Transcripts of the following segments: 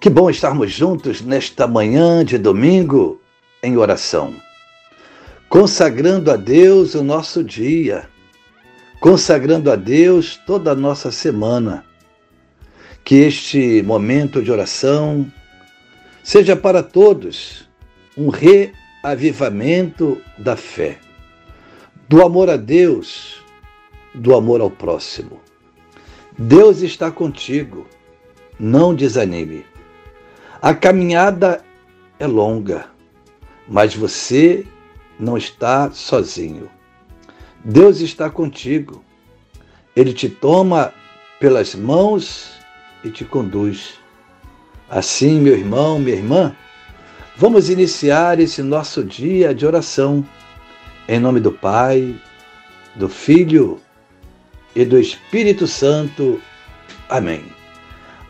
Que bom estarmos juntos nesta manhã de domingo em oração, consagrando a Deus o nosso dia, consagrando a Deus toda a nossa semana. Que este momento de oração seja para todos um reavivamento da fé, do amor a Deus, do amor ao próximo. Deus está contigo, não desanime. A caminhada é longa, mas você não está sozinho. Deus está contigo. Ele te toma pelas mãos e te conduz. Assim, meu irmão, minha irmã, vamos iniciar esse nosso dia de oração. Em nome do Pai, do Filho e do Espírito Santo. Amém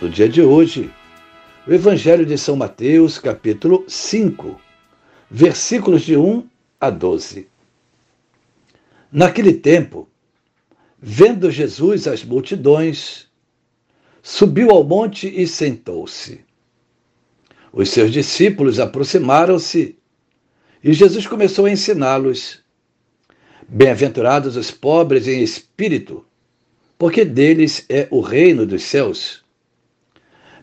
no dia de hoje, o Evangelho de São Mateus, capítulo 5, versículos de 1 a 12. Naquele tempo, vendo Jesus as multidões, subiu ao monte e sentou-se. Os seus discípulos aproximaram-se e Jesus começou a ensiná-los. Bem-aventurados os pobres em espírito, porque deles é o reino dos céus.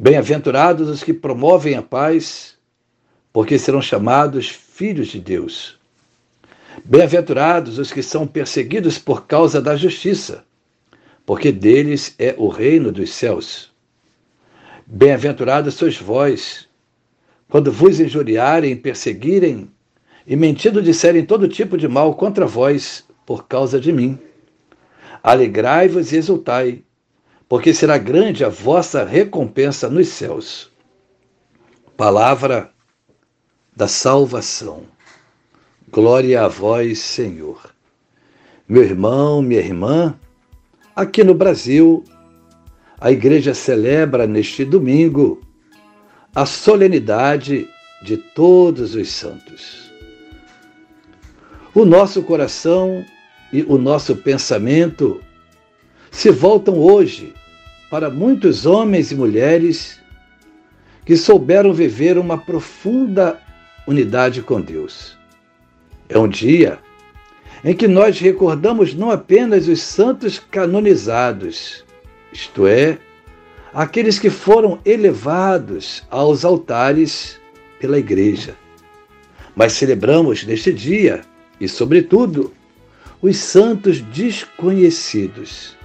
Bem-aventurados os que promovem a paz, porque serão chamados filhos de Deus. Bem-aventurados os que são perseguidos por causa da justiça, porque deles é o reino dos céus. Bem-aventurados sois vós, quando vos injuriarem, perseguirem e mentindo disserem todo tipo de mal contra vós por causa de mim. Alegrai-vos e exultai, porque será grande a vossa recompensa nos céus. Palavra da salvação. Glória a vós, Senhor. Meu irmão, minha irmã, aqui no Brasil, a igreja celebra neste domingo a solenidade de todos os santos. O nosso coração e o nosso pensamento se voltam hoje para muitos homens e mulheres que souberam viver uma profunda unidade com Deus. É um dia em que nós recordamos não apenas os santos canonizados, isto é, aqueles que foram elevados aos altares pela Igreja, mas celebramos neste dia, e sobretudo, os santos desconhecidos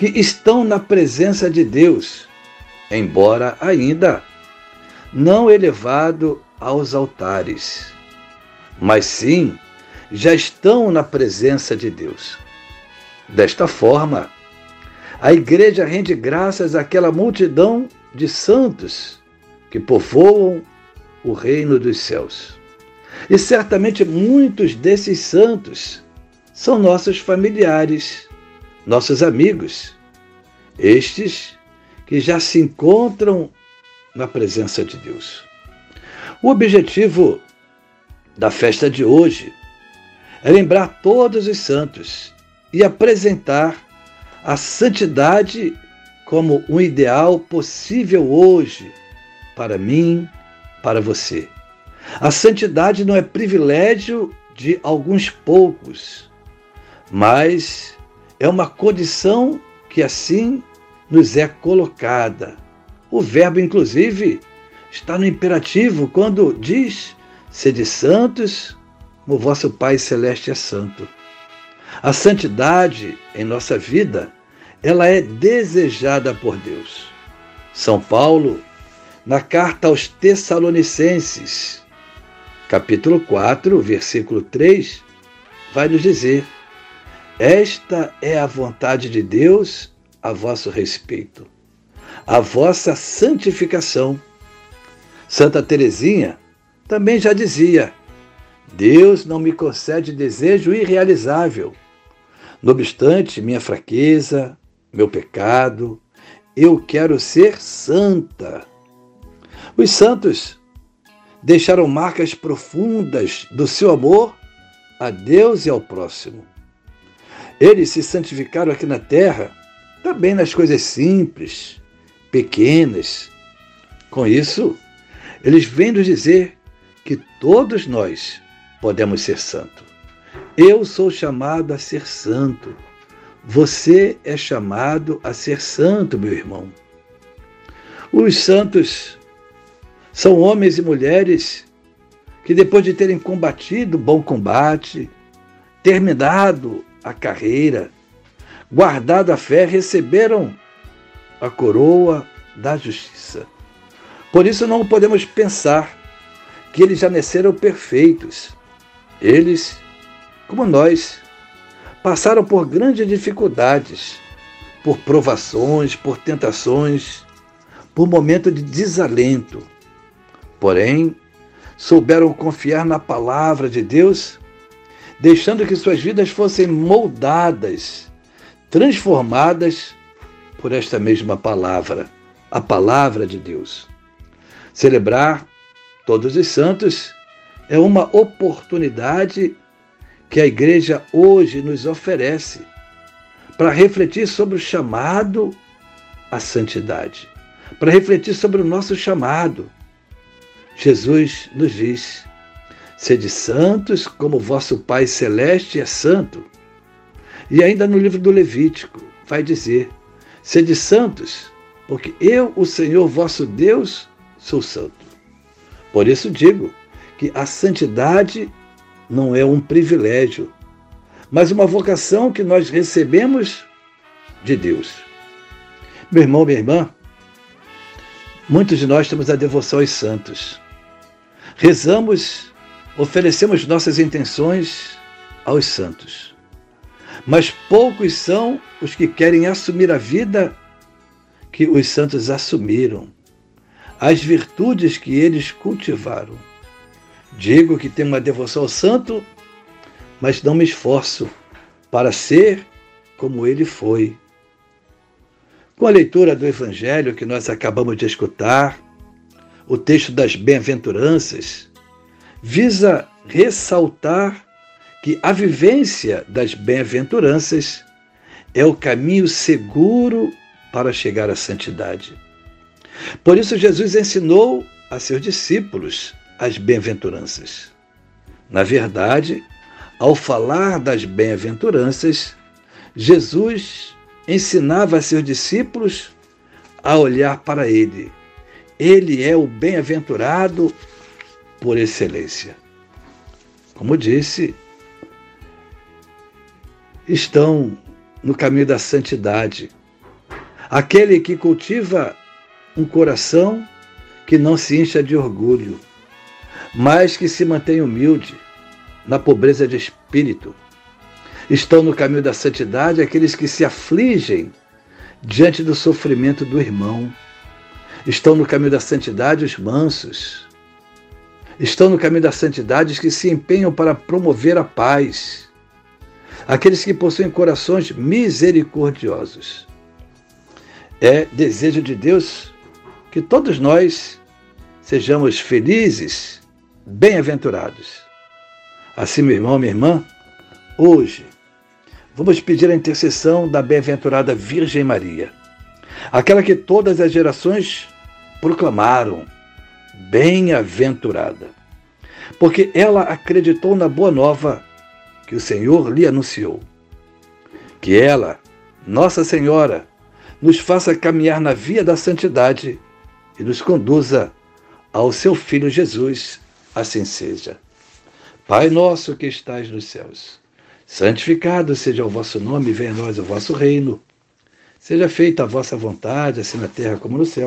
que estão na presença de Deus, embora ainda não elevado aos altares, mas sim já estão na presença de Deus. Desta forma, a igreja rende graças àquela multidão de santos que povoam o reino dos céus. E certamente muitos desses santos são nossos familiares, nossos amigos, estes que já se encontram na presença de Deus. O objetivo da festa de hoje é lembrar todos os santos e apresentar a santidade como um ideal possível hoje para mim, para você. A santidade não é privilégio de alguns poucos, mas é uma condição que assim nos é colocada. O verbo, inclusive, está no imperativo quando diz: sede santos, como vosso Pai Celeste é santo. A santidade em nossa vida, ela é desejada por Deus. São Paulo, na carta aos Tessalonicenses, capítulo 4, versículo 3, vai nos dizer: Esta é a vontade de Deus a vosso respeito, a vossa santificação. Santa Teresinha também já dizia: Deus não me concede desejo irrealizável, não obstante minha fraqueza, meu pecado, eu quero ser santa. Os santos deixaram marcas profundas do seu amor a Deus e ao próximo. Eles se santificaram aqui na terra, também nas coisas simples, pequenas. Com isso, eles vêm nos dizer que todos nós podemos ser santos. Eu sou chamado a ser santo. Você é chamado a ser santo, meu irmão. Os santos são homens e mulheres que, depois de terem combatido o bom combate, terminado a carreira, guardado a fé, receberam a coroa da justiça. Por isso não podemos pensar que eles já nasceram perfeitos. Eles como nós, passaram por grandes dificuldades, por provações, por tentações, por momentos de desalento. Porém, souberam confiar na palavra de Deus, deixando que suas vidas fossem moldadas, transformadas por esta mesma palavra, a palavra de Deus. Celebrar todos os santos é uma oportunidade que a igreja hoje nos oferece para refletir sobre o chamado à santidade, para refletir sobre o nosso chamado. Jesus nos diz: Sede santos como vosso Pai Celeste é santo. E ainda no livro do Levítico vai dizer: Sede santos, porque eu, o Senhor vosso Deus, sou santo. Por isso digo que a santidade não é um privilégio, mas uma vocação que nós recebemos de Deus. Meu irmão, minha irmã, muitos de nós temos a devoção aos santos. Rezamos, oferecemos nossas intenções aos santos. Mas poucos são os que querem assumir a vida que os santos assumiram, as virtudes que eles cultivaram. Digo que tenho uma devoção ao santo, mas não me esforço para ser como ele foi. Com a leitura do Evangelho que nós acabamos de escutar, o texto das bem-aventuranças visa ressaltar que a vivência das bem-aventuranças é o caminho seguro para chegar à santidade. Por isso, Jesus ensinou a seus discípulos as bem-aventuranças. Na verdade, ao falar das bem-aventuranças, Jesus ensinava a seus discípulos a olhar para ele. Ele é o bem-aventurado por excelência. Como disse, estão no caminho da santidade. Aquele que cultiva um coração que não se encha de orgulho, mas que se mantém humilde, na pobreza de espírito. Estão no caminho da santidade aqueles que se afligem diante do sofrimento do irmão. Estão no caminho da santidade os mansos. Estão no caminho da santidade que se empenham para promover a paz. Aqueles que possuem corações misericordiosos. É desejo de Deus que todos nós sejamos felizes, bem-aventurados. Assim, meu irmão, minha irmã, hoje vamos pedir a intercessão da bem-aventurada Virgem Maria, aquela que todas as gerações proclamaram bem-aventurada, porque ela acreditou na boa nova que o Senhor lhe anunciou. Que ela, Nossa Senhora, nos faça caminhar na via da santidade e nos conduza ao seu Filho Jesus, assim seja. Pai nosso que estais nos céus, santificado seja o vosso nome, venha a nós o vosso reino. Seja feita a vossa vontade, assim na terra como no céu.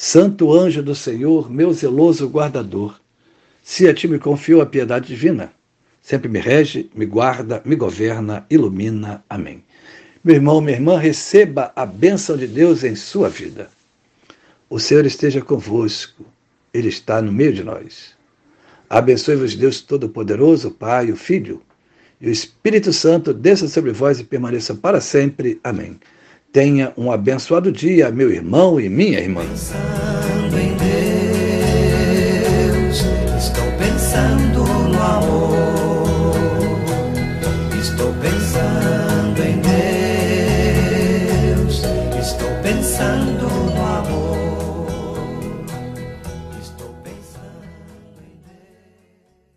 Santo anjo do Senhor, meu zeloso guardador, se a ti me confio a piedade divina, sempre me rege, me guarda, me governa, ilumina. Amém. Meu irmão, minha irmã, receba a bênção de Deus em sua vida. O Senhor esteja convosco, Ele está no meio de nós. Abençoe-vos Deus Todo-Poderoso, Pai, o Filho e o Espírito Santo, desça sobre vós e permaneça para sempre. Amém. Tenha um abençoado dia, meu irmão e minha irmã.